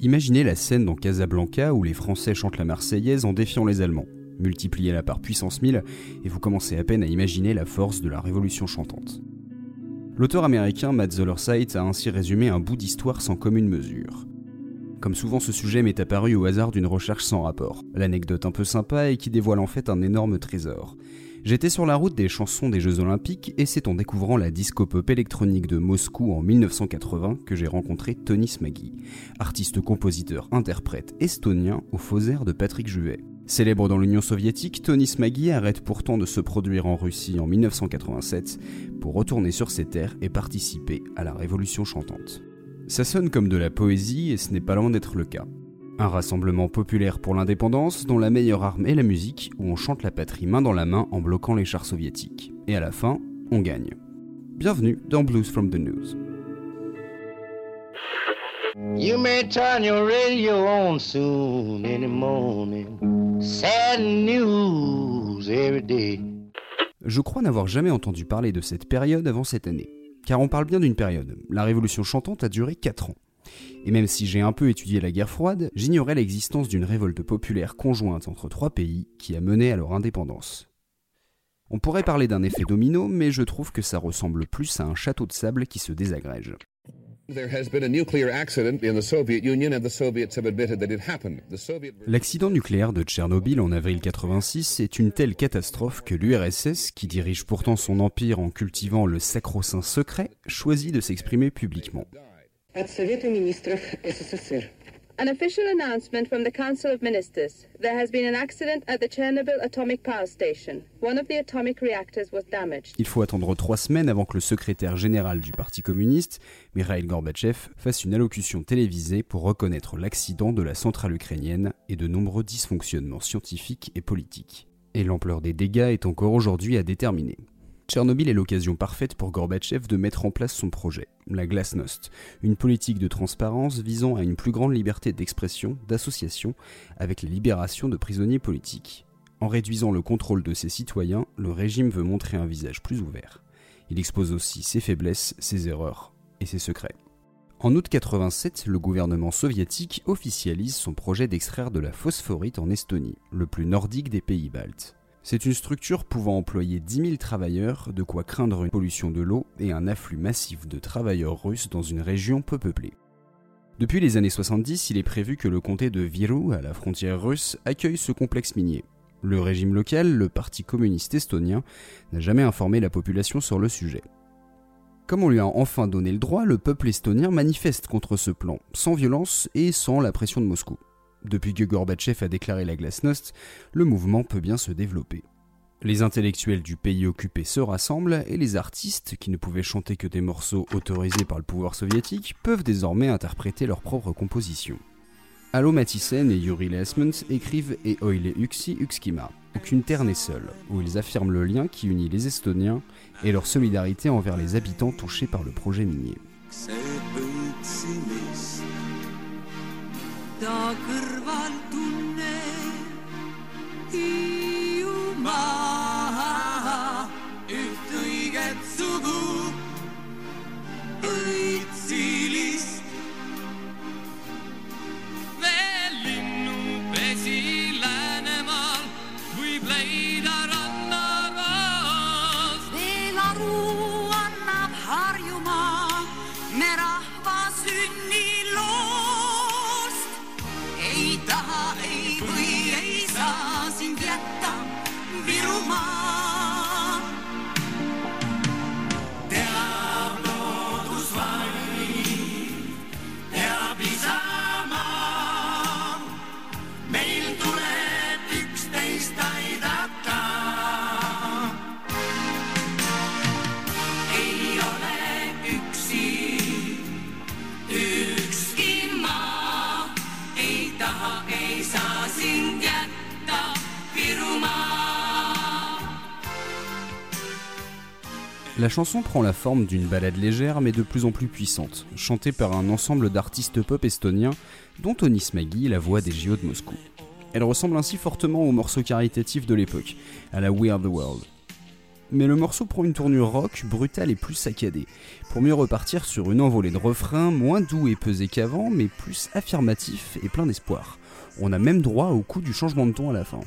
Imaginez la scène dans Casablanca où les Français chantent la Marseillaise en défiant les Allemands. Multipliez-la par puissance 1000 et vous commencez à peine à imaginer la force de la révolution chantante. L'auteur américain Matt Zollerseit a ainsi résumé un bout d'histoire sans commune mesure. Comme souvent, ce sujet m'est apparu au hasard d'une recherche sans rapport. L'anecdote un peu sympa et qui dévoile en fait un énorme trésor. J'étais sur la route des chansons des Jeux Olympiques et c'est en découvrant la disco-pop électronique de Moscou en 1980 que j'ai rencontré Tony Smaggy, artiste-compositeur-interprète estonien au faux air de Patrick Juvet. Célèbre dans l'Union soviétique, Tony Smaggy arrête pourtant de se produire en Russie en 1987 pour retourner sur ses terres et participer à la révolution chantante. Ça sonne comme de la poésie et ce n'est pas loin d'être le cas. Un rassemblement populaire pour l'indépendance dont la meilleure arme est la musique, où on chante la patrie main dans la main en bloquant les chars soviétiques. Et à la fin, on gagne. Bienvenue dans Blues from the News. You may turn your radio on soon in the morning. Sad news every day. Je crois n'avoir jamais entendu parler de cette période avant cette année. Car on parle bien d'une période. La révolution chantante a duré 4 ans. Et même si j'ai un peu étudié la guerre froide, j'ignorais l'existence d'une révolte populaire conjointe entre trois pays qui a mené à leur indépendance. On pourrait parler d'un effet domino, mais je trouve que ça ressemble plus à un château de sable qui se désagrège. L'accident nucléaire de Tchernobyl en avril 86 est une telle catastrophe que l'URSS, qui dirige pourtant son empire en cultivant le sacro-saint secret, choisit de s'exprimer publiquement. От Совета министров СССР. An official announcement from the Council of Ministers. There has been an accident at the Chernobyl atomic power station. One of the atomic reactors was damaged. Il faut attendre trois semaines avant que le secrétaire général du Parti communiste, Mikhail Gorbatchev, fasse une allocution télévisée pour reconnaître l'accident de la centrale ukrainienne et de nombreux dysfonctionnements scientifiques et politiques. Et l'ampleur des dégâts est encore aujourd'hui à déterminer. Tchernobyl est l'occasion parfaite pour Gorbatchev de mettre en place son projet, la Glasnost, une politique de transparence visant à une plus grande liberté d'expression, d'association, avec la libération de prisonniers politiques. En réduisant le contrôle de ses citoyens, le régime veut montrer un visage plus ouvert. Il expose aussi ses faiblesses, ses erreurs et ses secrets. En août 87, le gouvernement soviétique officialise son projet d'extraire de la phosphorite en Estonie, le plus nordique des pays baltes. C'est une structure pouvant employer 10 000 travailleurs, de quoi craindre une pollution de l'eau et un afflux massif de travailleurs russes dans une région peu peuplée. Depuis les années 70, il est prévu que le comté de Viru, à la frontière russe, accueille ce complexe minier. Le régime local, le Parti communiste estonien, n'a jamais informé la population sur le sujet. Comme on lui a enfin donné le droit, le peuple estonien manifeste contre ce plan, sans violence et sans la pression de Moscou. Depuis que Gorbatchev a déclaré la glasnost, le mouvement peut bien se développer. Les intellectuels du pays occupé se rassemblent et les artistes, qui ne pouvaient chanter que des morceaux autorisés par le pouvoir soviétique, peuvent désormais interpréter leurs propres compositions. Allo Matisen et Yuri Lesmans écrivent Et oile uxi uxkima, aucune terre n'est seule, où ils affirment le lien qui unit les Estoniens et leur solidarité envers les habitants touchés par le projet minier. Dacă rva întuneric La chanson prend la forme d'une ballade légère mais de plus en plus puissante, chantée par un ensemble d'artistes pop estoniens, dont Tony Smaggy, la voix des JO de Moscou. Elle ressemble ainsi fortement aux morceaux caritatifs de l'époque, à la We Are the World. mais le morceau prend une tournure rock, brutale et plus saccadée, pour mieux repartir sur une envolée de refrains moins doux et pesés qu'avant, mais plus affirmatif et plein d'espoir. On a même droit au coup du changement de ton à la fin.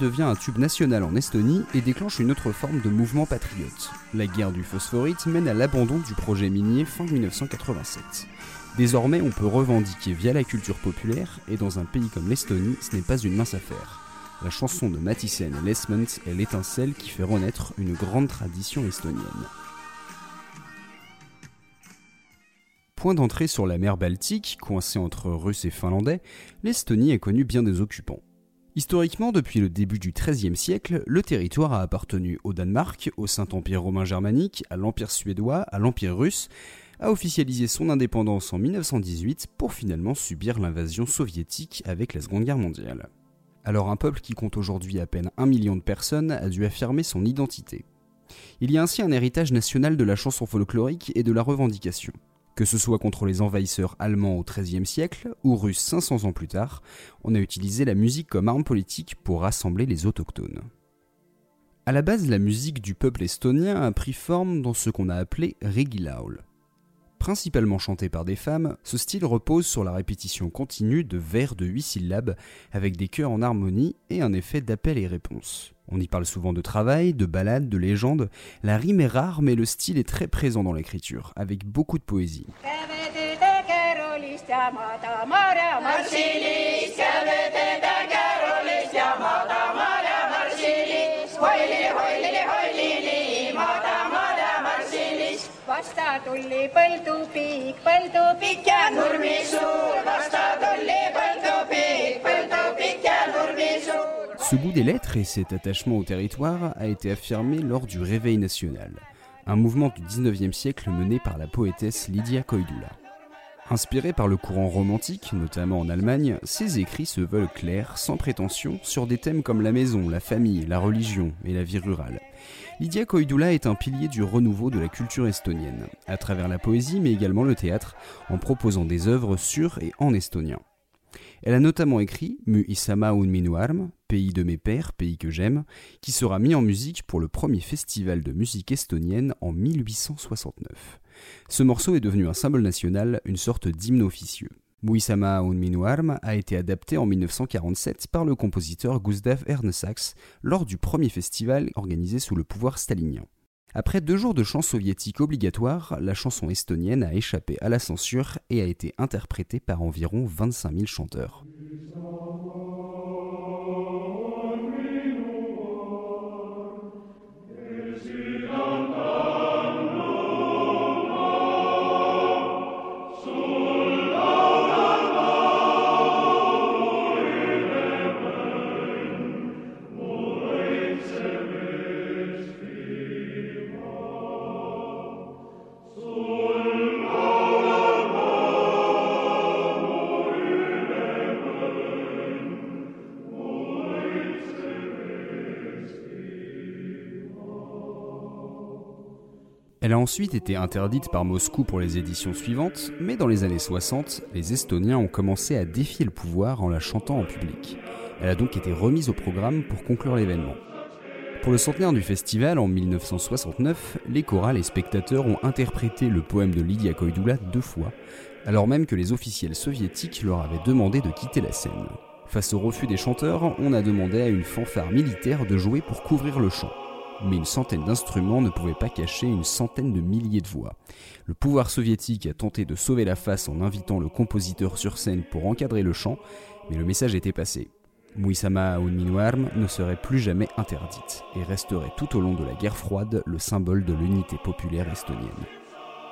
Devient un tube national en Estonie et déclenche une autre forme de mouvement patriote. La guerre du phosphorite mène à l'abandon du projet minier fin 1987. Désormais, on peut revendiquer via la culture populaire, et dans un pays comme l'Estonie, ce n'est pas une mince affaire. La chanson de Mathisen et Lesmont est l'étincelle qui fait renaître une grande tradition estonienne. Point d'entrée sur la mer Baltique, coincée entre Russes et Finlandais, l'Estonie a connu bien des occupants. Historiquement, depuis le début du XIIIe siècle, le territoire a appartenu au Danemark, au Saint-Empire romain germanique, à l'Empire suédois, à l'Empire russe, a officialisé son indépendance en 1918 pour finalement subir l'invasion soviétique avec la Seconde Guerre mondiale. Alors un peuple qui compte aujourd'hui à peine un million de personnes a dû affirmer son identité. Il y a ainsi un héritage national de la chanson folklorique et de la revendication. Que ce soit contre les envahisseurs allemands au XIIIe siècle ou russes 500 ans plus tard, on a utilisé la musique comme arme politique pour rassembler les autochtones. A la base, la musique du peuple estonien a pris forme dans ce qu'on a appelé regilaul. Principalement chanté par des femmes, ce style repose sur la répétition continue de vers de 8 syllabes avec des chœurs en harmonie et un effet d'appel et réponse. On y parle souvent de travail, de balade, de légende. La rime est rare mais le style est très présent dans l'écriture, avec beaucoup de poésie. Ce goût des lettres et cet attachement au territoire a été affirmé lors du Réveil national, un mouvement du 19e siècle mené par la poétesse Lydia Koidula. Inspiré par le courant romantique, notamment en Allemagne, ses écrits se veulent clairs, sans prétention, sur des thèmes comme la maison, la famille, la religion et la vie rurale. Lydia Koidula est un pilier du renouveau de la culture estonienne, à travers la poésie mais également le théâtre, en proposant des œuvres sur et en estonien. Elle a notamment écrit Mu Isama un Minuarm, Pays de mes pères, pays que j'aime, qui sera mis en musique pour le premier festival de musique estonienne en 1869. Ce morceau est devenu un symbole national, une sorte d'hymne officieux. Muisama un Minuarm a été adapté en 1947 par le compositeur Gustav Ernesaks lors du premier festival organisé sous le pouvoir stalinien. Après deux jours de chants soviétiques obligatoires, la chanson estonienne a échappé à la censure et a été interprétée par environ 25 000 chanteurs. Ensuite été interdite par Moscou pour les éditions suivantes, mais dans les années 60, les Estoniens ont commencé à défier le pouvoir en la chantant en public. Elle a donc été remise au programme pour conclure l'événement. Pour le centenaire du festival en 1969, les chorales et spectateurs ont interprété le poème de Lydia Koidula deux fois, alors même que les officiels soviétiques leur avaient demandé de quitter la scène. Face au refus des chanteurs, on a demandé à une fanfare militaire de jouer pour couvrir le chant mais une centaine d'instruments ne pouvaient pas cacher une centaine de milliers de voix. Le pouvoir soviétique a tenté de sauver la face en invitant le compositeur sur scène pour encadrer le chant, mais le message était passé. Muisama Unminuarm ne serait plus jamais interdite et resterait tout au long de la guerre froide le symbole de l'unité populaire estonienne.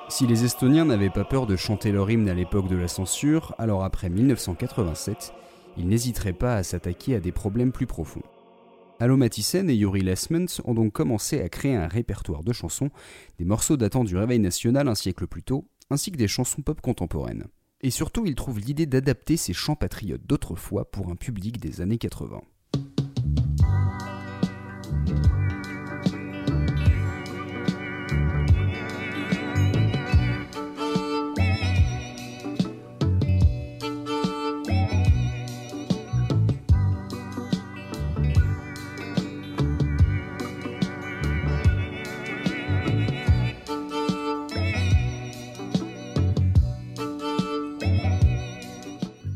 Si les Estoniens n'avaient pas peur de chanter leur hymne à l'époque de la censure, alors après 1987, ils n'hésiteraient pas à s'attaquer à des problèmes plus profonds. Allo Mathisen et Yuri Lesmans ont donc commencé à créer un répertoire de chansons, des morceaux datant du réveil national un siècle plus tôt, ainsi que des chansons pop contemporaines. Et surtout, ils trouvent l'idée d'adapter ces chants patriotes d'autrefois pour un public des années 80.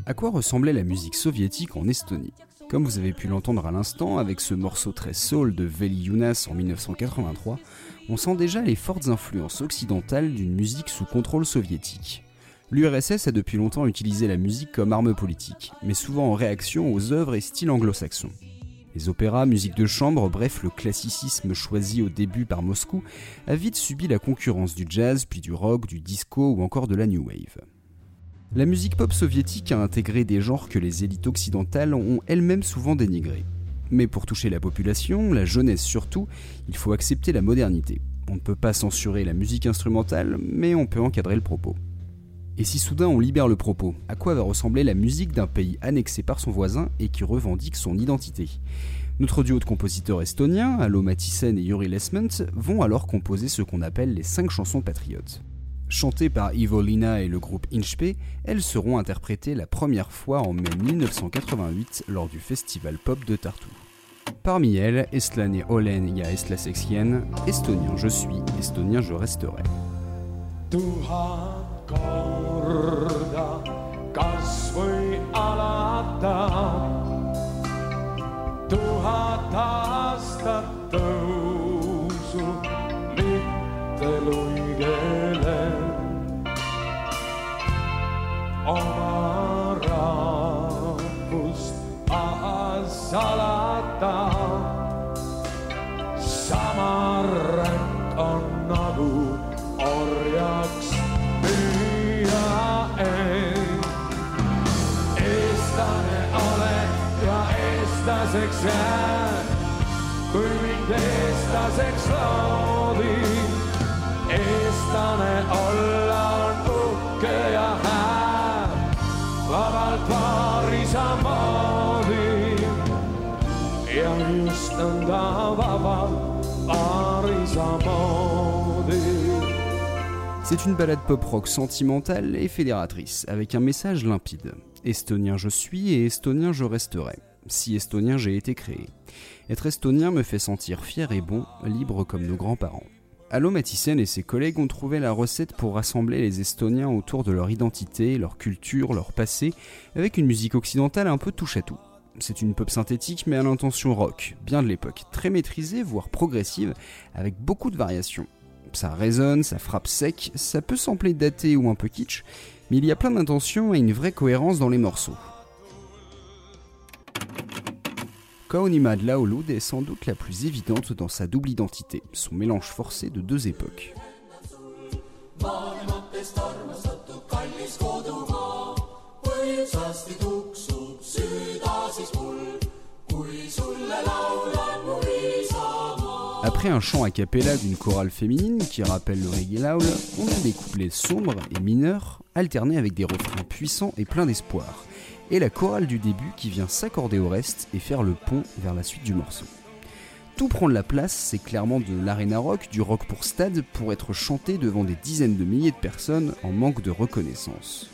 À quoi ressemblait la musique soviétique en Estonie? Comme vous avez pu l'entendre à l'instant avec ce morceau très soul de Veli Yunas en 1983, on sent déjà les fortes influences occidentales d'une musique sous contrôle soviétique. L'URSS a depuis longtemps utilisé la musique comme arme politique, mais souvent en réaction aux œuvres et styles anglo-saxons. Les opéras, musique de chambre, bref le classicisme choisi au début par Moscou, a vite subi la concurrence du jazz, puis du rock, du disco ou encore de la new wave. La musique pop soviétique a intégré des genres que les élites occidentales ont elles-mêmes souvent dénigrés. Mais pour toucher la population, la jeunesse surtout, il faut accepter la modernité. On ne peut pas censurer la musique instrumentale, mais on peut encadrer le propos. Et si soudain on libère le propos, à quoi va ressembler la musique d'un pays annexé par son voisin et qui revendique son identité? Notre duo de compositeurs estoniens, Allo Mathisen et Yuri Lesmans, vont alors composer ce qu'on appelle les 5 chansons patriotes. Chantées par Ivo Lina et le groupe Inchpe, elles seront interprétées la première fois en mai 1988 lors du festival pop de Tartu. Parmi elles, Estlane Olen ja Estlasexien, Estonien je suis, Estonien je resterai. C'est une balade pop-rock sentimentale et fédératrice, avec un message limpide. Estonien je suis et estonien je resterai. Si estonien j'ai été créé. Être estonien me fait sentir fier et bon, libre comme nos grands-parents. Allo Mathisen et ses collègues ont trouvé la recette pour rassembler les Estoniens autour de leur identité, leur culture, leur passé, avec une musique occidentale un peu touche à tout. C'est une pop synthétique mais à l'intention rock, bien de l'époque, très maîtrisée, voire progressive, avec beaucoup de variations. Ça résonne, ça frappe sec, ça peut sembler daté ou un peu kitsch, mais il y a plein d'intentions et une vraie cohérence dans les morceaux. Kaonima de Laolud est sans doute la plus évidente dans sa double identité, son mélange forcé de deux époques. Après un chant a cappella d'une chorale féminine qui rappelle le reggae laul, on a des couplets sombres et mineurs, alternés avec des refrains puissants et pleins d'espoir, et la chorale du début qui vient s'accorder au reste et faire le pont vers la suite du morceau. Tout prendre la place, c'est clairement de l'arena rock, du rock pour stade, pour être chanté devant des dizaines de milliers de personnes en manque de reconnaissance.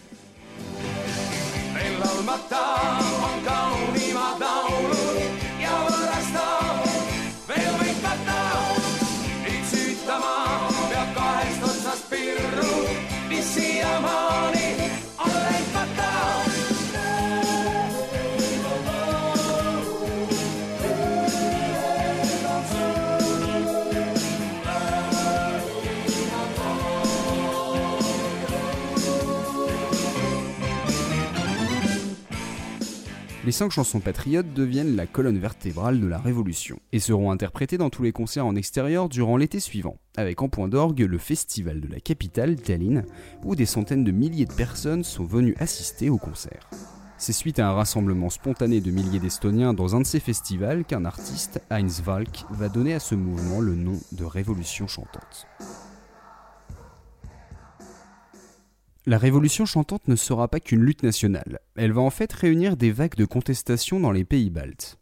Les cinq chansons patriotes deviennent la colonne vertébrale de la Révolution et seront interprétées dans tous les concerts en extérieur durant l'été suivant, avec en point d'orgue le festival de la capitale, Tallinn, où des centaines de milliers de personnes sont venues assister au concert. C'est suite à un rassemblement spontané de milliers d'Estoniens dans un de ces festivals qu'un artiste, Heinz Valk, va donner à ce mouvement le nom de Révolution chantante. La révolution chantante ne sera pas qu'une lutte nationale, elle va en fait réunir des vagues de contestation dans les pays baltes.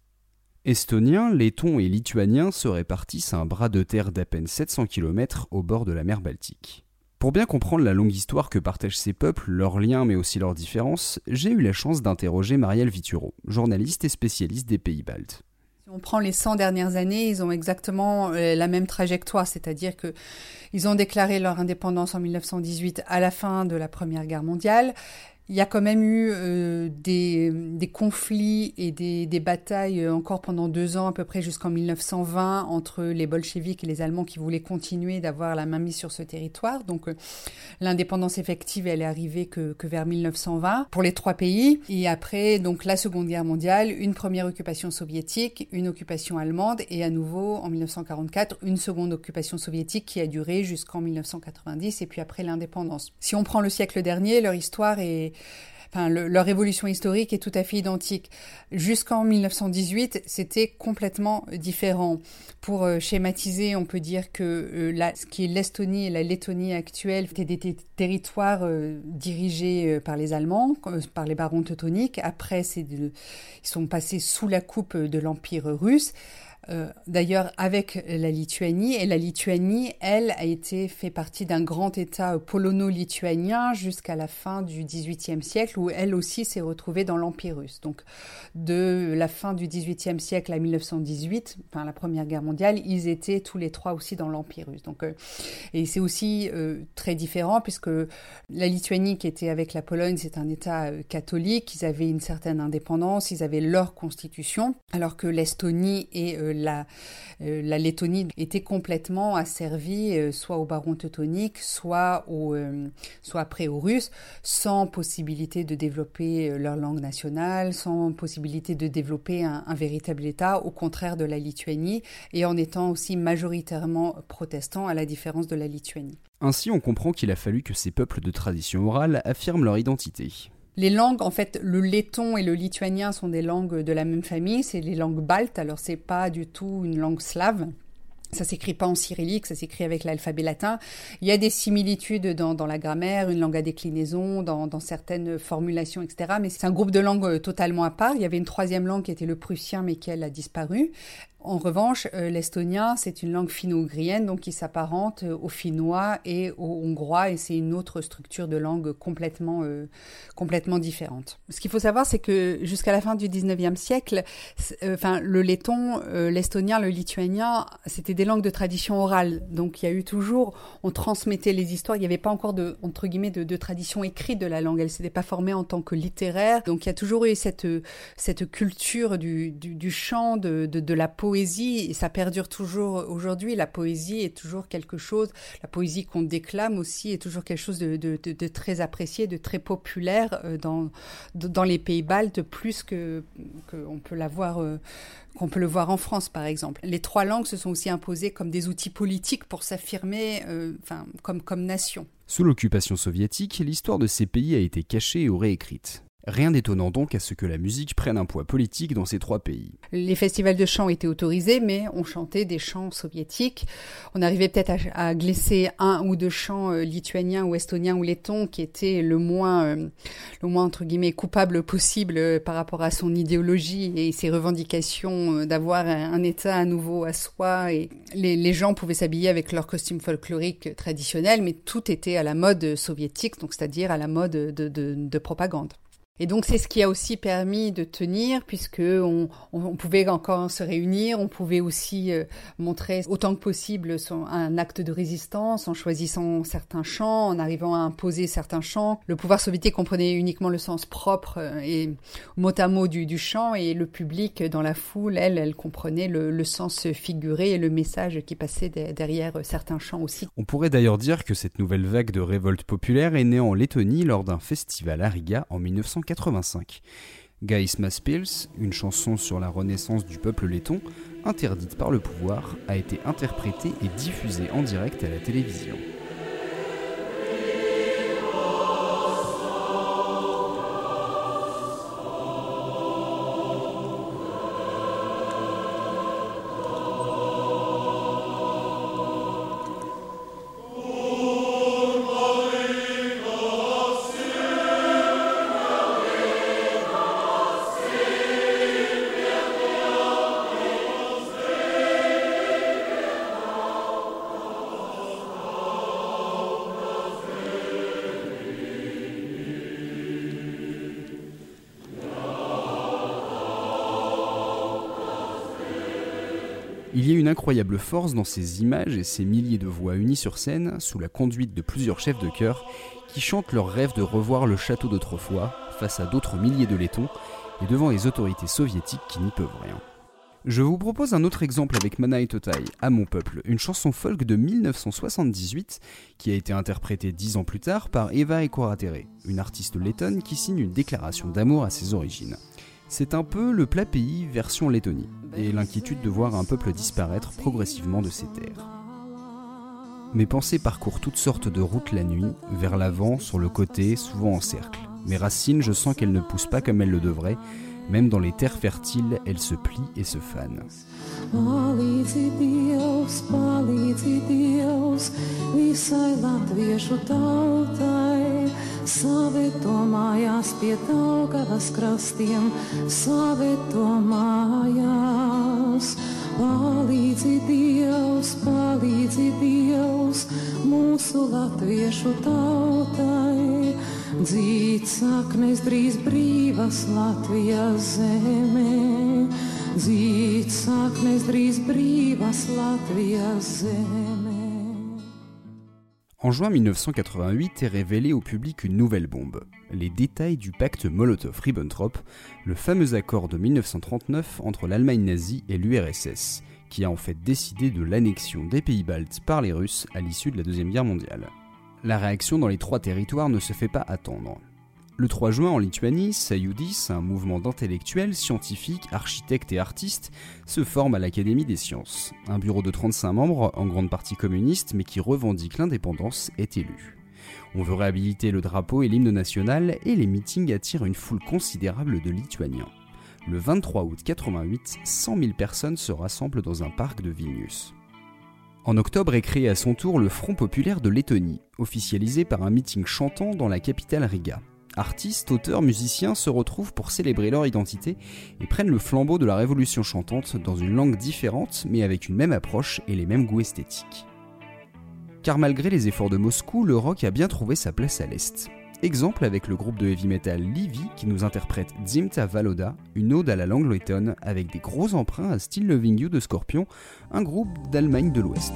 Estoniens, Lettons et Lituaniens se répartissent un bras de terre d'à peine 700 km au bord de la mer Baltique. Pour bien comprendre la longue histoire que partagent ces peuples, leurs liens mais aussi leurs différences, j'ai eu la chance d'interroger Marielle Vituro, journaliste et spécialiste des pays baltes. On prend les 100 dernières années, ils ont exactement euh, la même trajectoire, c'est-à-dire que ils ont déclaré leur indépendance en 1918 à la fin de la Première Guerre mondiale. Il y a quand même eu euh, des, des, conflits et des, des, batailles euh, encore pendant deux ans, à peu près jusqu'en 1920, entre les bolcheviks et les Allemands qui voulaient continuer d'avoir la main mise sur ce territoire. Donc euh, l'indépendance effective, elle est arrivée que, que, vers 1920 pour les trois pays. Et après, donc la Seconde Guerre mondiale, une première occupation soviétique, une occupation allemande et à nouveau en 1944 une seconde occupation soviétique qui a duré jusqu'en 1990 et puis après l'indépendance. Si on prend le siècle dernier, leur histoire est Enfin, leur évolution historique est tout à fait identique. Jusqu'en 1918, c'était complètement différent. Pour euh, schématiser, on peut dire que euh, ce qui est l'Estonie et la Lettonie actuelle étaient des territoires euh, dirigés par les Allemands, par les barons teutoniques. Après, ils sont passés sous la coupe de l'Empire russe. Euh, d'ailleurs avec la Lituanie. Et la Lituanie, elle, a été fait partie d'un grand État polono-lituanien jusqu'à la fin du XVIIIe siècle, où elle aussi s'est retrouvée dans l'Empire russe. Donc de la fin du XVIIIe siècle à 1918, enfin la Première Guerre mondiale, ils étaient tous les trois aussi dans l'Empire russe. Donc, euh, et c'est aussi euh, très différent puisque la Lituanie qui était avec la Pologne, c'est un État catholique, ils avaient une certaine indépendance, ils avaient leur constitution, alors que l'Estonie et la, euh, la Lettonie était complètement asservie euh, soit aux barons teutoniques, soit, euh, soit après aux Russes, sans possibilité de développer leur langue nationale, sans possibilité de développer un, un véritable État, au contraire de la Lituanie, et en étant aussi majoritairement protestants, à la différence de la Lituanie. Ainsi, on comprend qu'il a fallu que ces peuples de tradition orale affirment leur identité. Les langues, en fait, le letton et le lituanien sont des langues de la même famille, c'est les langues baltes, alors c'est pas du tout une langue slave. Ça s'écrit pas en cyrillique, ça s'écrit avec l'alphabet latin. Il y a des similitudes dans, dans, la grammaire, une langue à déclinaison, dans, dans certaines formulations, etc. Mais c'est un groupe de langues euh, totalement à part. Il y avait une troisième langue qui était le prussien, mais qui elle a disparu. En revanche, euh, l'estonien, c'est une langue finno-ougrienne, donc qui s'apparente euh, au finnois et au hongrois, et c'est une autre structure de langue complètement, euh, complètement différente. Ce qu'il faut savoir, c'est que jusqu'à la fin du 19e siècle, le letton, l'estonien, le lituanien, c'était des langues de tradition orale. Donc il y a eu toujours, on transmettait les histoires, il n'y avait pas encore de, entre guillemets, de, tradition écrite de la langue, elle s'était pas formée en tant que littéraire. Donc il y a toujours eu cette, cette culture du, du, chant, de, de, de la peau poésie, et ça perdure toujours aujourd'hui, la poésie est toujours quelque chose, la poésie qu'on déclame aussi est toujours quelque chose de, très apprécié, de très populaire euh, dans, dans les pays baltes, plus que qu'on peut euh, qu'on peut le voir en France, par exemple. Les trois langues se sont aussi imposées comme des outils politiques pour s'affirmer euh, enfin, comme, comme nation. Sous l'occupation soviétique, l'histoire de ces pays a été cachée et réécrite. Rien d'étonnant donc à ce que la musique prenne un poids politique dans ces trois pays. Les festivals de chant étaient autorisés, mais on chantait des chants soviétiques. On arrivait peut-être à, glisser un ou deux chants euh, lituaniens ou estoniens ou lettons qui étaient le moins, euh, le moins entre guillemets coupable possible euh, par rapport à son idéologie et ses revendications d'avoir un, État à nouveau à soi. Et les, gens pouvaient s'habiller avec leur costume folklorique traditionnel, mais tout était à la mode soviétique, donc c'est-à-dire à la mode de, de, de propagande. Et donc c'est ce qui a aussi permis de tenir, puisque on, pouvait encore se réunir, on pouvait aussi euh, montrer autant que possible un acte de résistance en choisissant certains chants, en arrivant à imposer certains chants. Le pouvoir soviétique comprenait uniquement le sens propre euh, et mot à mot du, chant, et le public dans la foule, elle, elle comprenait le, le sens figuré et le message qui passait derrière certains chants aussi. On pourrait d'ailleurs dire que cette nouvelle vague de révolte populaire est née en Lettonie lors d'un festival à Riga en 1940. Gaïsmas Pils, une chanson sur la renaissance du peuple letton, interdite par le pouvoir, a été interprétée et diffusée en direct à la télévision. Il y a une incroyable force dans ces images et ces milliers de voix unies sur scène, sous la conduite de plusieurs chefs de chœur, qui chantent leur rêve de revoir le château d'autrefois, face à d'autres milliers de Lettons, et devant les autorités soviétiques qui n'y peuvent rien. Je vous propose un autre exemple avec Manaï Totai, À mon peuple, une chanson folk de 1978 qui a été interprétée dix ans plus tard par Eva Ekoratere, une artiste lettonne qui signe une déclaration d'amour à ses origines. C'est un peu le plat pays version Lettonie, et l'inquiétude de voir un peuple disparaître progressivement de ses terres. Mes pensées parcourent toutes sortes de routes la nuit, vers l'avant, sur le côté, souvent en cercle. Mes racines, je sens qu'elles ne poussent pas comme elles le devraient, même dans les terres fertiles, elles se plient et se fanent. Savieto mājās pie Daugavas krastiem, savieto mājās. Palīdzi Dievs, palīdzi Dievs, mūsu latviešu tautai, dzīt saknes drīz brīvas Latvijas zemē. En juin 1988 est révélée au public une nouvelle bombe, les détails du pacte Molotov-Ribbentrop, le fameux accord de 1939 entre l'Allemagne nazie et l'URSS, qui a en fait décidé de l'annexion des pays baltes par les Russes à l'issue de la Deuxième Guerre mondiale. La réaction dans les trois territoires ne se fait pas attendre. Le 3 juin en Lituanie, Sayudis, un mouvement d'intellectuels, scientifiques, architectes et artistes, se forme à l'Académie des sciences. Un bureau de 35 membres, en grande partie communiste, mais qui revendique l'indépendance, est élu. On veut réhabiliter le drapeau et l'hymne national et les meetings attirent une foule considérable de Lituaniens. Le 23 août 88, 100 000 personnes se rassemblent dans un parc de Vilnius. En octobre est créé à son tour le Front populaire de Lettonie, officialisé par un meeting chantant dans la capitale Riga. Artistes, auteurs, musiciens se retrouvent pour célébrer leur identité et prennent le flambeau de la révolution chantante dans une langue différente mais avec une même approche et les mêmes goûts esthétiques. Car malgré les efforts de Moscou, le rock a bien trouvé sa place à l'Est. Exemple avec le groupe de heavy metal Livy qui nous interprète Zimta Valoda, une ode à la langue lettonne avec des gros emprunts à Still Loving You de Scorpion, un groupe d'Allemagne de l'Ouest.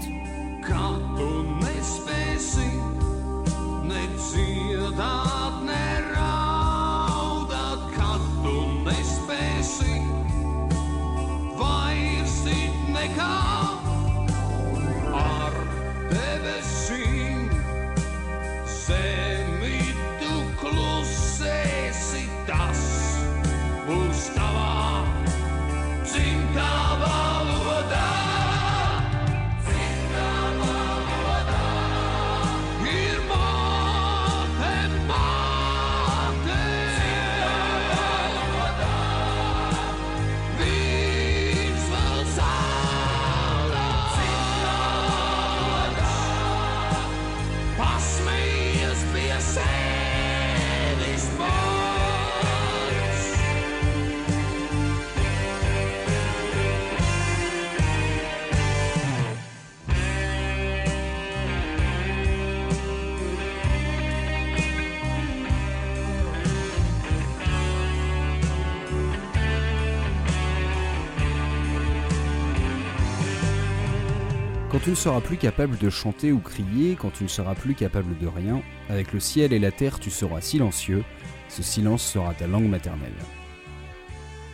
Tu ne seras plus capable de chanter ou crier, quand tu ne seras plus capable de rien, avec le ciel et la terre tu seras silencieux, ce silence sera ta langue maternelle.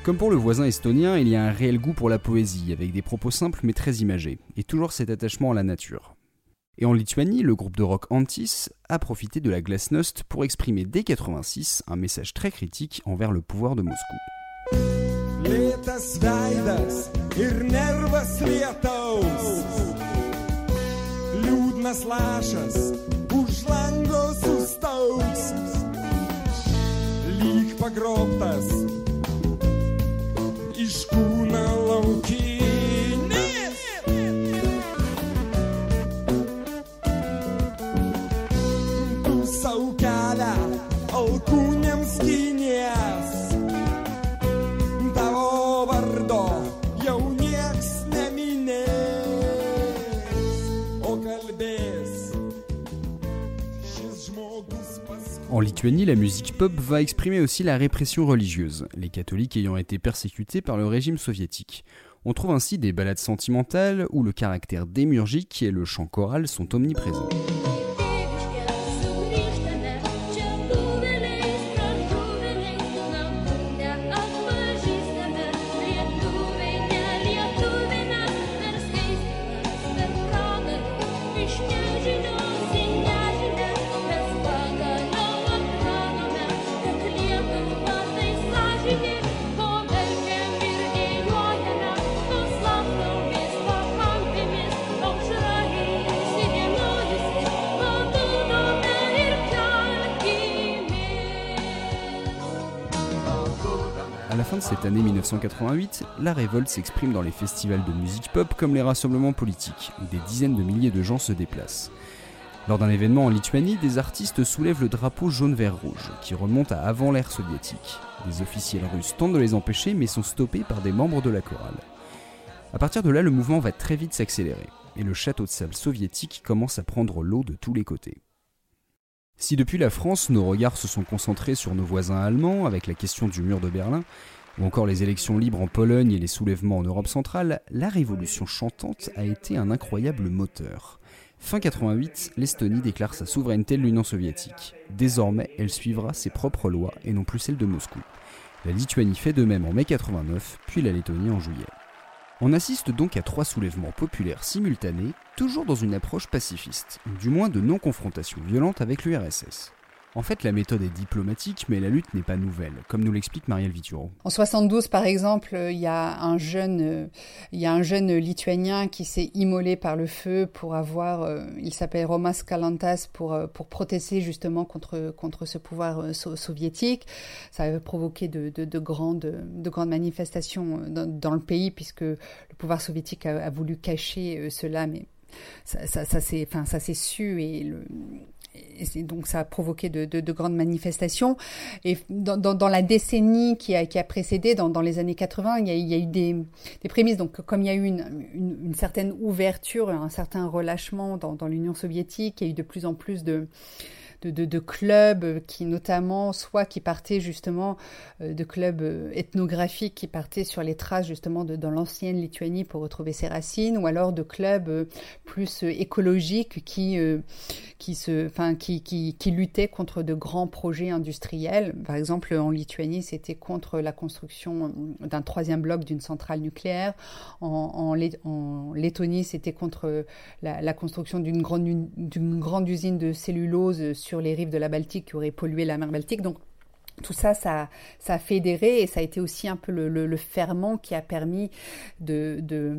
Comme pour le voisin estonien, il y a un réel goût pour la poésie, avec des propos simples mais très imagés, et toujours cet attachement à la nature. Et en Lituanie, le groupe de rock Antis a profité de la glasnost pour exprimer dès 86 un message très critique envers le pouvoir de Moscou. drėgnas lašas už lango sustauks. Lyg pagrobtas iš kūno laukinis. Tu sau kelią alkūnėms kinės. En Lituanie, la musique pop va exprimer aussi la répression religieuse, les catholiques ayant été persécutés par le régime soviétique. On trouve ainsi des ballades sentimentales où le caractère démurgique et le chant choral sont omniprésents. La fin de cette année 1988, la révolte s'exprime dans les festivals de musique pop comme les rassemblements politiques, où des dizaines de milliers de gens se déplacent. Lors d'un événement en Lituanie, des artistes soulèvent le drapeau jaune-vert-rouge, qui remonte à avant l'ère soviétique. Des officiels russes tentent de les empêcher, mais sont stoppés par des membres de la chorale. À partir de là, le mouvement va très vite s'accélérer, et le château de sable soviétique commence à prendre l'eau de tous les côtés. Si depuis la France, nos regards se sont concentrés sur nos voisins allemands avec la question du mur de Berlin, ou encore les élections libres en Pologne et les soulèvements en Europe centrale, la révolution chantante a été un incroyable moteur. Fin 88, l'Estonie déclare sa souveraineté de l'Union soviétique. Désormais, elle suivra ses propres lois et non plus celles de Moscou. La Lituanie fait de même en mai 89, puis la Lettonie en juillet. On assiste donc à trois soulèvements populaires simultanés, toujours dans une approche pacifiste, du moins de non-confrontation violente avec l'URSS. En fait, la méthode est diplomatique, mais la lutte n'est pas nouvelle, comme nous l'explique Marielle Vituro. En 72, par exemple, il y a un jeune, euh, il y a un jeune lituanien qui s'est immolé par le feu pour avoir, euh, il s'appelle Romas Kalantas, pour, euh, protester justement contre, ce pouvoir soviétique. Ça a provoqué de, de, de, grandes, de grandes manifestations dans, le pays, puisque le pouvoir soviétique a, voulu cacher cela, mais ça, s'est, su et et donc ça a provoqué de, de, de grandes manifestations. Et dans, dans, dans, la décennie qui a, qui a précédé, dans, dans les années 80, il y a, il y a eu des, des, prémices. Donc comme il y a eu une, une, une certaine ouverture, un certain relâchement dans, dans l'Union soviétique, il y a eu de plus en plus de de, clubs qui notamment, soit qui partaient justement euh, de clubs euh, ethnographiques qui partaient sur les traces justement de, dans l'ancienne Lituanie pour retrouver ses racines, ou alors de clubs euh, plus écologiques qui, qui, se, enfin, qui, qui, qui luttaient contre de grands projets industriels. Par exemple, en Lituanie, c'était contre la construction d'un troisième bloc d'une centrale nucléaire. En, en, Lettonie, c'était contre la, la construction d'une grande, grande usine de cellulose les rives de la Baltique qui auraient pollué la mer Baltique. Donc tout ça, ça, a fédéré et ça a été aussi un peu le, ferment qui a permis de,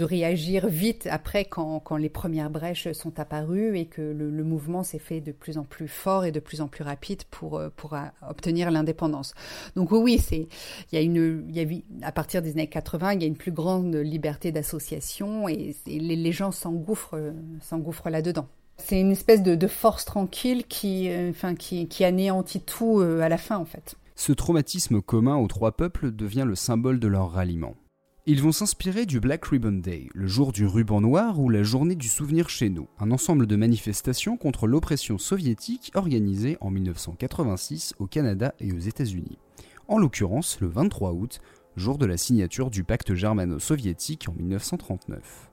réagir vite après quand, les premières brèches sont apparues et que le, mouvement s'est fait de plus en plus fort et de plus en plus rapide pour, pour obtenir l'indépendance. Donc oui, c'est, il y a à partir des années 80, il y a une plus grande liberté d'association et, les, gens s'engouffrent, s'engouffrent là-dedans. C'est une espèce de, force tranquille qui, euh, anéantit tout euh, à la fin, en fait. Ce traumatisme commun aux trois peuples devient le symbole de leur ralliement. Ils vont s'inspirer du Black Ribbon Day, le jour du ruban noir ou la journée du souvenir chez nous, un ensemble de manifestations contre l'oppression soviétique organisée en 1986 au Canada et aux États-Unis. En l'occurrence, le 23 août, jour de la signature du pacte germano-soviétique en 1939.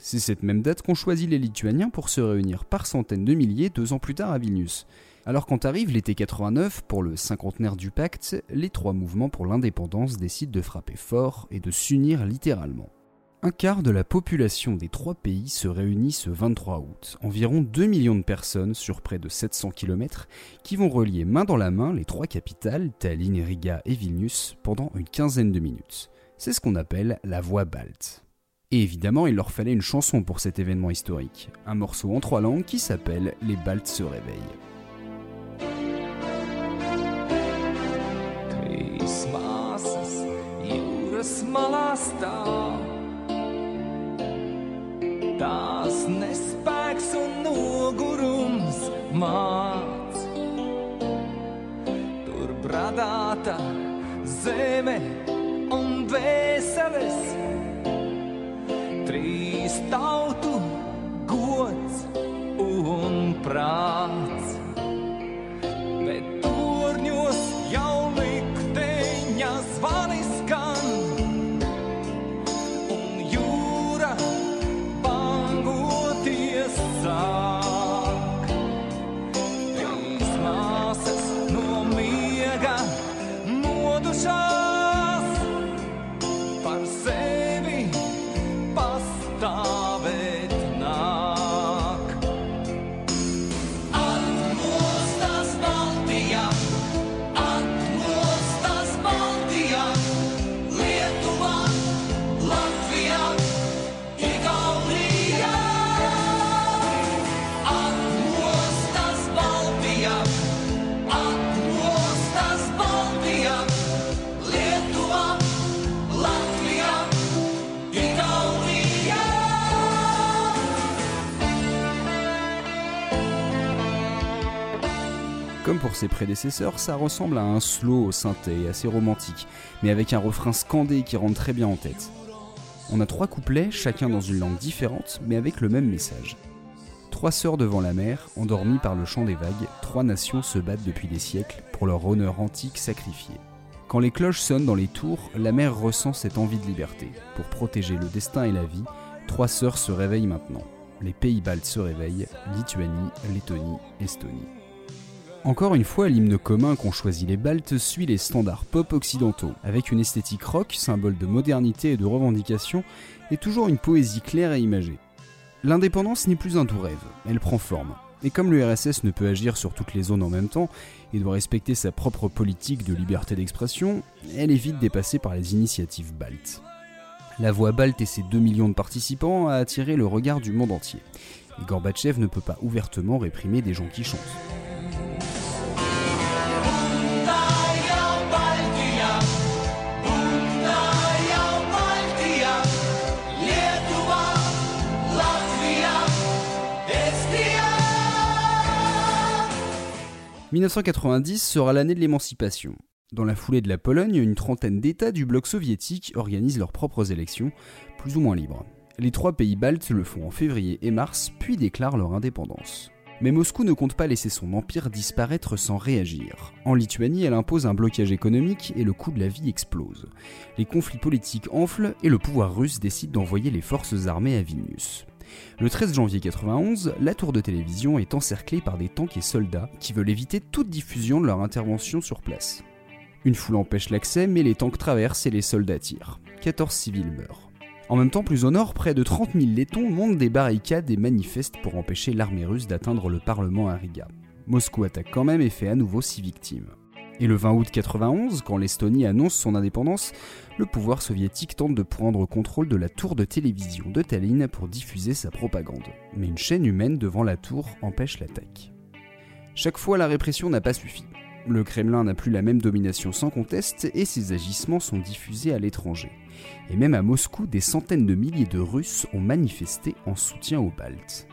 C'est cette même date qu'ont choisi les Lituaniens pour se réunir par centaines de milliers deux ans plus tard à Vilnius. Alors quand arrive l'été 89, pour le cinquantenaire du pacte, les trois mouvements pour l'indépendance décident de frapper fort et de s'unir littéralement. Un quart de la population des trois pays se réunit ce 23 août, environ 2 millions de personnes sur près de 700 km qui vont relier main dans la main les trois capitales, Tallinn, Riga et Vilnius, pendant une quinzaine de minutes. C'est ce qu'on appelle la voie balte. Et évidemment, il leur fallait une chanson pour cet événement historique, un morceau en trois langues qui s'appelle Les Baltes se réveillent. triste ses prédécesseurs, ça ressemble à un slow au synthé assez romantique, mais avec un refrain scandé qui rentre très bien en tête. On a trois couplets, chacun dans une langue différente, mais avec le même message. Trois sœurs devant la mer, endormies par le chant des vagues, trois nations se battent depuis des siècles pour leur honneur antique sacrifié. Quand les cloches sonnent dans les tours, la mer ressent cette envie de liberté. Pour protéger le destin et la vie, trois sœurs se réveillent maintenant. Les pays baltes se réveillent, Lituanie, Lettonie, Estonie. Encore une fois, l'hymne commun qu'ont choisi les Baltes suit les standards pop occidentaux, avec une esthétique rock, symbole de modernité et de revendication, et toujours une poésie claire et imagée. L'indépendance n'est plus un doux rêve, elle prend forme. Et comme l'URSS ne peut agir sur toutes les zones en même temps et doit respecter sa propre politique de liberté d'expression, elle est vite dépassée par les initiatives baltes. La voix balte et ses 2 millions de participants a attiré le regard du monde entier. Et Gorbatchev ne peut pas ouvertement réprimer des gens qui chantent. « 1990 sera l'année de l'émancipation. Dans la foulée de la Pologne, une trentaine d'États du bloc soviétique organisent leurs propres élections, plus ou moins libres. Les trois pays baltes le font en février et mars, puis déclarent leur indépendance. Mais Moscou ne compte pas laisser son empire disparaître sans réagir. En Lituanie, elle impose un blocage économique et le coût de la vie explose. Les conflits politiques enflent et le pouvoir russe décide d'envoyer les forces armées à Vilnius. Le 13 janvier 91, la tour de télévision est encerclée par des tanks et soldats qui veulent éviter toute diffusion de leur intervention sur place. Une foule empêche l'accès, mais les tanks traversent et les soldats tirent. 14 civils meurent. En même temps, plus au nord, près de 30 000 Lettons montent des barricades et manifestent pour empêcher l'armée russe d'atteindre le Parlement à Riga. Moscou attaque quand même et fait à nouveau 6 victimes. Et le 20 août 91, quand l'Estonie annonce son indépendance, le pouvoir soviétique tente de prendre contrôle de la tour de télévision de Tallinn pour diffuser sa propagande. Mais une chaîne humaine devant la tour empêche l'attaque. Chaque fois, la répression n'a pas suffi. Le Kremlin n'a plus la même domination sans conteste et ses agissements sont diffusés à l'étranger. Et même à Moscou, des centaines de milliers de Russes ont manifesté en soutien aux Baltes.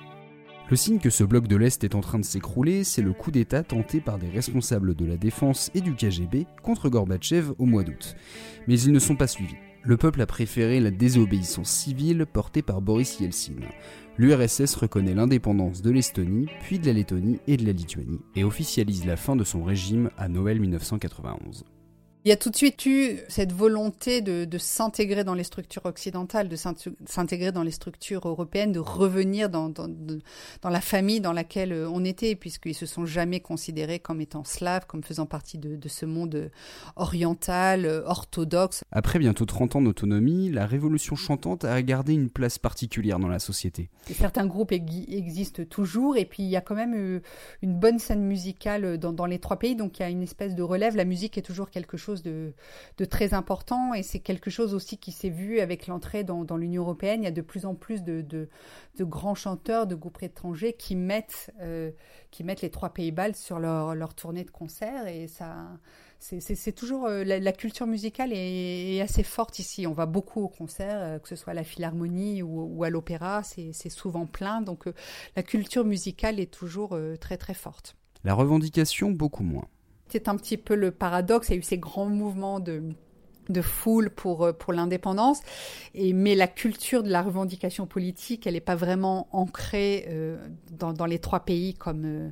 Le signe que ce bloc de l'Est est en train de s'écrouler, c'est le coup d'État tenté par des responsables de la défense et du KGB contre Gorbatchev au mois d'août. Mais ils ne sont pas suivis. Le peuple a préféré la désobéissance civile portée par Boris Yeltsin. L'URSS reconnaît l'indépendance de l'Estonie, puis de la Lettonie et de la Lituanie, et officialise la fin de son régime à Noël 1991. Il y a tout de suite eu cette volonté de, de s'intégrer dans les structures occidentales, de s'intégrer dans les structures européennes, de revenir dans, dans, dans, la famille dans laquelle euh, on était, puisqu'ils se sont jamais considérés comme étant slaves, comme faisant partie de, de ce monde oriental, orthodoxe. Après bientôt 30 ans d'autonomie, la révolution chantante a gardé une place particulière dans la société. certains groupes existent toujours, et puis il y a quand même euh, une bonne scène musicale dans, dans les trois pays, donc il y a une espèce de relève. La musique est toujours quelque chose de, très important et c'est quelque chose aussi qui s'est vu avec l'entrée dans, l'Union européenne. Il y a de plus en plus de, grands chanteurs, de groupes étrangers qui mettent, euh, qui mettent les trois pays baltes sur leur, tournée de concert et ça. C'est toujours euh, la, culture musicale est, assez forte ici. On va beaucoup au concert, euh, que ce soit à la Philharmonie ou, à l'opéra, c'est souvent plein. Donc la culture musicale est toujours très très forte. La revendication beaucoup moins. C'est un petit peu le paradoxe. Il y a eu ces grands mouvements de, de foule pour, euh, pour l'indépendance. Et, mais la culture de la revendication politique, elle n'est pas vraiment ancrée euh, dans, dans, les trois pays comme, euh,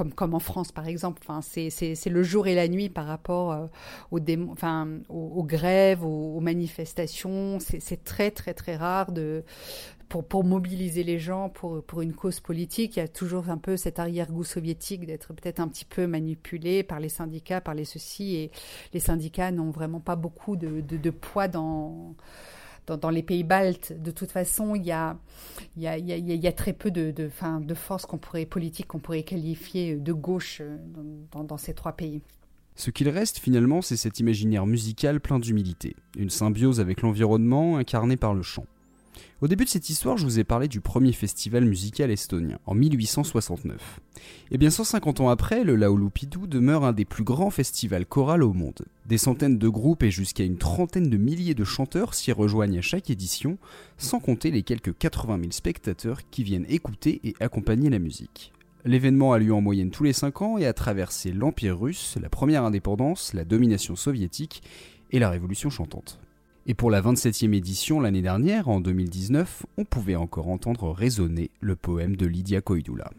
comme, comme en France, par exemple. Enfin, c'est le jour et la nuit par rapport aux, enfin, aux, grèves, aux, aux manifestations. C'est très, très, très rare de, pour, pour mobiliser les gens pour, pour une cause politique, il y a toujours un peu cet arrière-goût soviétique d'être peut-être un petit peu manipulé par les syndicats, par les ceux-ci, et les syndicats n'ont vraiment pas beaucoup de, de, poids dans, dans, les pays baltes. De toute façon, il y a, très peu de, forces politiques qu'on pourrait qualifier de gauche dans, dans ces trois pays. Ce qu'il reste finalement, c'est cet imaginaire musical plein d'humilité, une symbiose avec l'environnement incarnée par le chant. Au début de cette histoire, je vous ai parlé du premier festival musical estonien, en 1869. Et bien 150 ans après, le Laulupidou demeure un des plus grands festivals chorales au monde. Des centaines de groupes et jusqu'à une trentaine de milliers de chanteurs s'y rejoignent à chaque édition, sans compter les quelques 80 000 spectateurs qui viennent écouter et accompagner la musique. L'événement a lieu en moyenne tous les 5 ans et a traversé l'Empire russe, la première indépendance, la domination soviétique et la révolution chantante. Et pour la 27e édition l'année dernière, en 2019, on pouvait encore entendre résonner le poème de Lydia Koidula.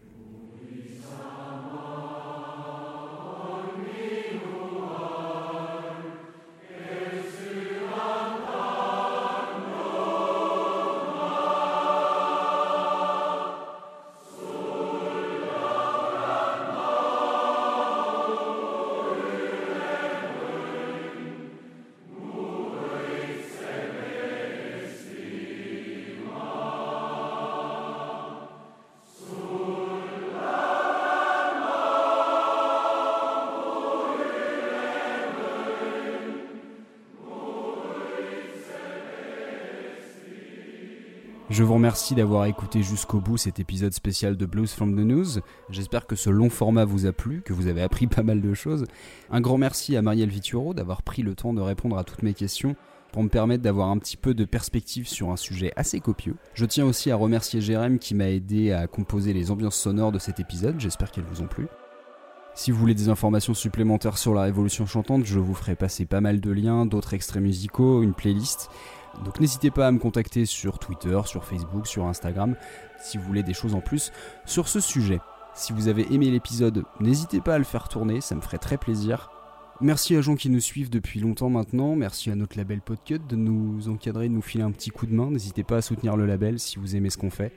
Je vous remercie d'avoir écouté jusqu'au bout cet épisode spécial de Blues from the News. J'espère que ce long format vous a plu, que vous avez appris pas mal de choses. Un grand merci à Marielle Vituro d'avoir pris le temps de répondre à toutes mes questions pour me permettre d'avoir un petit peu de perspective sur un sujet assez copieux. Je tiens aussi à remercier Jérém qui m'a aidé à composer les ambiances sonores de cet épisode, j'espère qu'elles vous ont plu. Si vous voulez des informations supplémentaires sur la révolution chantante, je vous ferai passer pas mal de liens, d'autres extraits musicaux, une playlist. Donc n'hésitez pas à me contacter sur Twitter, sur Facebook, sur Instagram, si vous voulez des choses en plus sur ce sujet. Si vous avez aimé l'épisode, n'hésitez pas à le faire tourner, ça me ferait très plaisir. Merci à gens qui nous suivent depuis longtemps maintenant. Merci à notre label Podcut de nous encadrer, de nous filer un petit coup de main. N'hésitez pas à soutenir le label si vous aimez ce qu'on fait.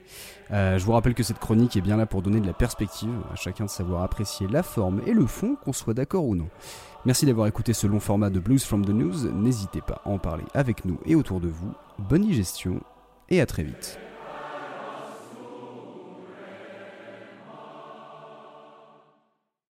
Euh, je vous rappelle que cette chronique est bien là pour donner de la perspective à chacun de savoir apprécier la forme et le fond, qu'on soit d'accord ou non. Merci d'avoir écouté ce long format de Blues from the News. N'hésitez pas à en parler avec nous et autour de vous. Bonne digestion et à très vite.